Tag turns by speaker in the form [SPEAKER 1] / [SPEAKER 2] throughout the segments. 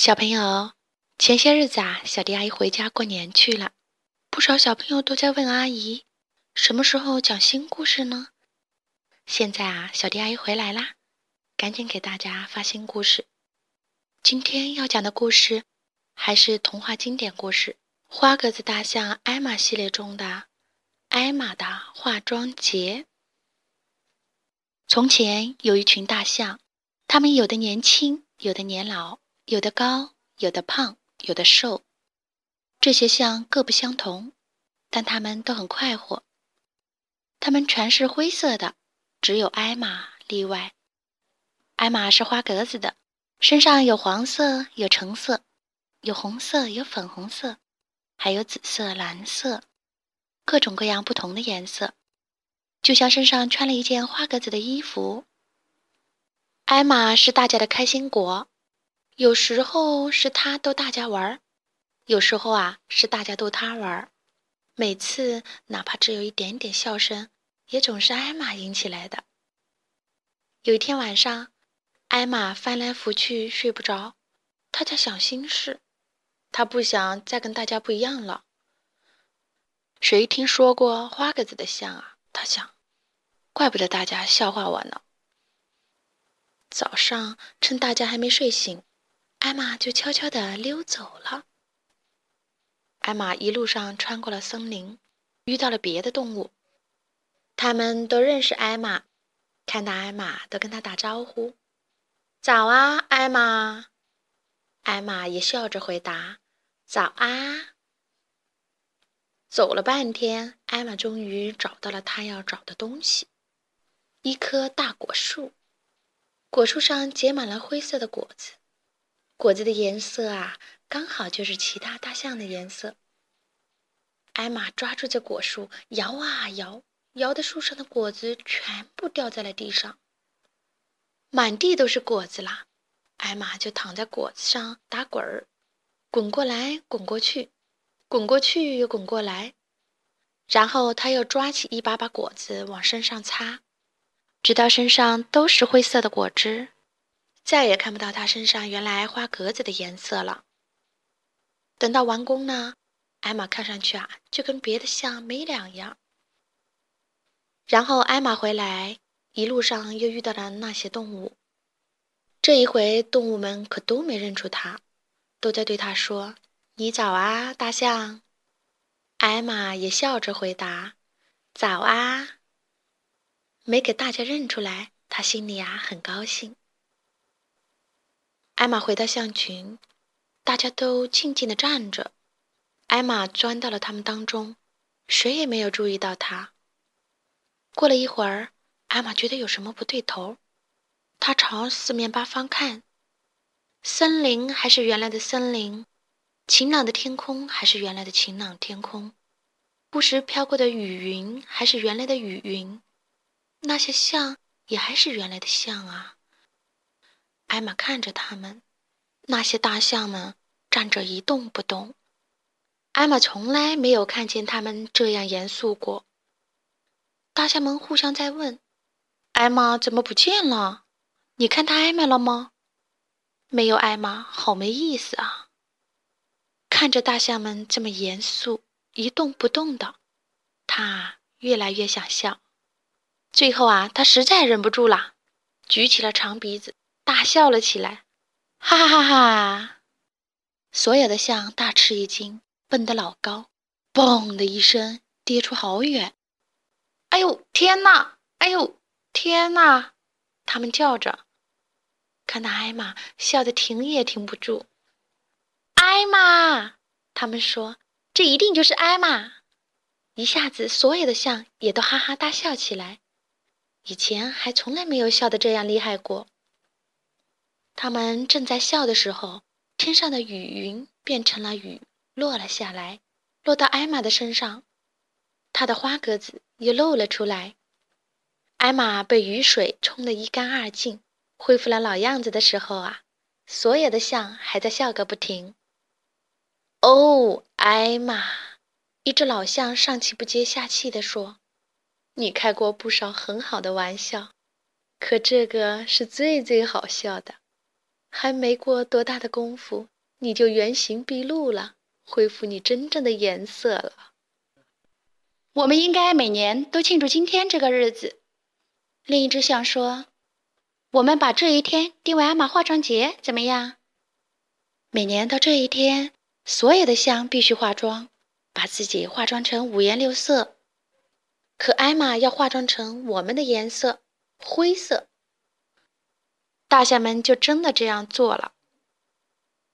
[SPEAKER 1] 小朋友，前些日子啊，小迪阿姨回家过年去了，不少小朋友都在问阿姨，什么时候讲新故事呢？现在啊，小迪阿姨回来啦，赶紧给大家发新故事。今天要讲的故事还是童话经典故事《花格子大象艾玛》系列中的《艾玛的化妆节》。从前有一群大象，它们有的年轻，有的年老。有的高，有的胖，有的瘦，这些象各不相同，但它们都很快活。它们全是灰色的，只有艾玛例外。艾玛是花格子的，身上有黄色，有橙色，有红色，有粉红色，还有紫色、蓝色，各种各样不同的颜色，就像身上穿了一件花格子的衣服。艾玛是大家的开心果。有时候是他逗大家玩儿，有时候啊是大家逗他玩儿。每次哪怕只有一点点笑声，也总是艾玛引起来的。有一天晚上，艾玛翻来覆去睡不着，她在想心事，她不想再跟大家不一样了。谁听说过花格子的象啊？她想，怪不得大家笑话我呢。早上趁大家还没睡醒。艾玛就悄悄地溜走了。艾玛一路上穿过了森林，遇到了别的动物，他们都认识艾玛，看到艾玛都跟他打招呼：“早啊，艾玛！”艾玛也笑着回答：“早啊！”走了半天，艾玛终于找到了他要找的东西——一棵大果树。果树上结满了灰色的果子。果子的颜色啊，刚好就是其他大象的颜色。艾玛抓住这果树，摇啊摇，摇的树上的果子全部掉在了地上，满地都是果子啦。艾玛就躺在果子上打滚儿，滚过来滚过去，滚过去又滚过来，然后他又抓起一把把果子往身上擦，直到身上都是灰色的果汁。再也看不到它身上原来花格子的颜色了。等到完工呢，艾玛看上去啊，就跟别的象没两样。然后艾玛回来，一路上又遇到了那些动物。这一回，动物们可都没认出它，都在对它说：“你早啊，大象。”艾玛也笑着回答：“早啊。”没给大家认出来，他心里啊很高兴。艾玛回到象群，大家都静静地站着。艾玛钻到了他们当中，谁也没有注意到她。过了一会儿，艾玛觉得有什么不对头，她朝四面八方看，森林还是原来的森林，晴朗的天空还是原来的晴朗天空，不时飘过的雨云还是原来的雨云，那些象也还是原来的象啊。艾玛看着他们，那些大象们站着一动不动。艾玛从来没有看见他们这样严肃过。大象们互相在问：“艾玛怎么不见了？你看他艾玛了吗？”没有艾玛，好没意思啊！看着大象们这么严肃、一动不动的，他越来越想笑。最后啊，他实在忍不住了，举起了长鼻子。大笑了起来，哈哈哈哈！所有的象大吃一惊，蹦得老高，嘣的一声跌出好远。哎呦天哪！哎呦天哪！他们叫着，看到艾玛笑得停也停不住。艾玛，他们说这一定就是艾玛。一下子，所有的象也都哈哈大笑起来，以前还从来没有笑得这样厉害过。他们正在笑的时候，天上的雨云变成了雨，落了下来，落到艾玛的身上，她的花格子又露了出来。艾玛被雨水冲得一干二净，恢复了老样子的时候啊，所有的象还在笑个不停。哦，艾玛，一只老象上气不接下气地说：“你开过不少很好的玩笑，可这个是最最好笑的。”还没过多大的功夫，你就原形毕露了，恢复你真正的颜色了。我们应该每年都庆祝今天这个日子。另一只象说：“我们把这一天定为艾玛化妆节，怎么样？每年到这一天，所有的象必须化妆，把自己化妆成五颜六色。可艾玛要化妆成我们的颜色——灰色。”大象们就真的这样做了。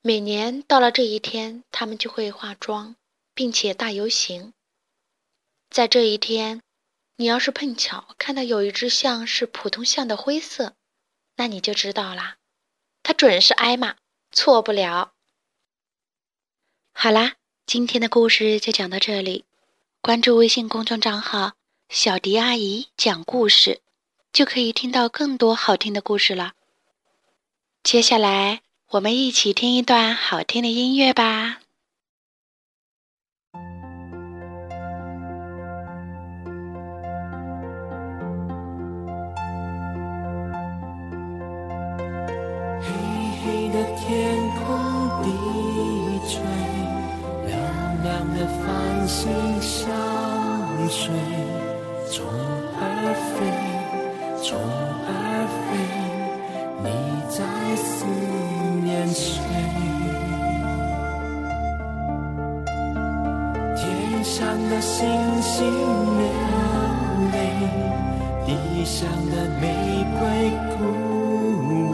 [SPEAKER 1] 每年到了这一天，他们就会化妆，并且大游行。在这一天，你要是碰巧看到有一只象是普通象的灰色，那你就知道啦，它准是挨骂，错不了。好啦，今天的故事就讲到这里。关注微信公众账号“小迪阿姨讲故事”，就可以听到更多好听的故事了。接下来，我们一起听一段好听的音乐吧。
[SPEAKER 2] 黑黑的天空低垂，亮亮的繁星相随，星流泪，地上的玫瑰枯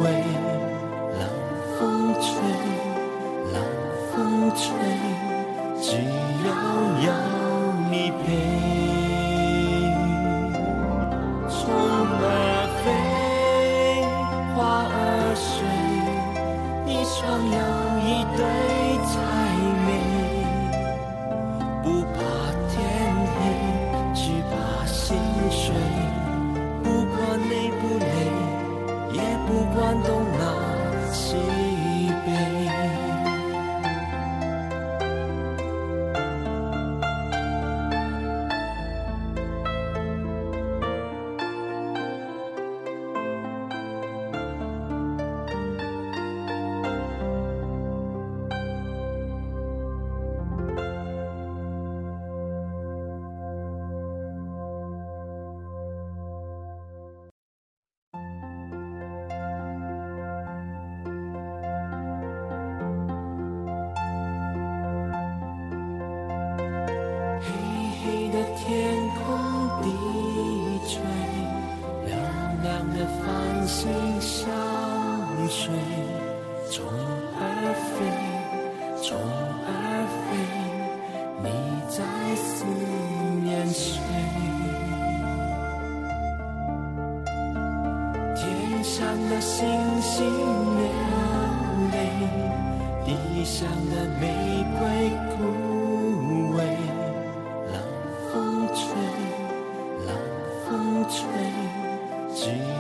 [SPEAKER 2] 萎。冷风吹，冷风吹，只要有你陪。虫儿飞，花儿睡，一双又一对天空低垂亮亮的繁星相随虫儿飞虫儿飞你在思念谁天上的星星流泪地上的玫瑰枯 Jesus.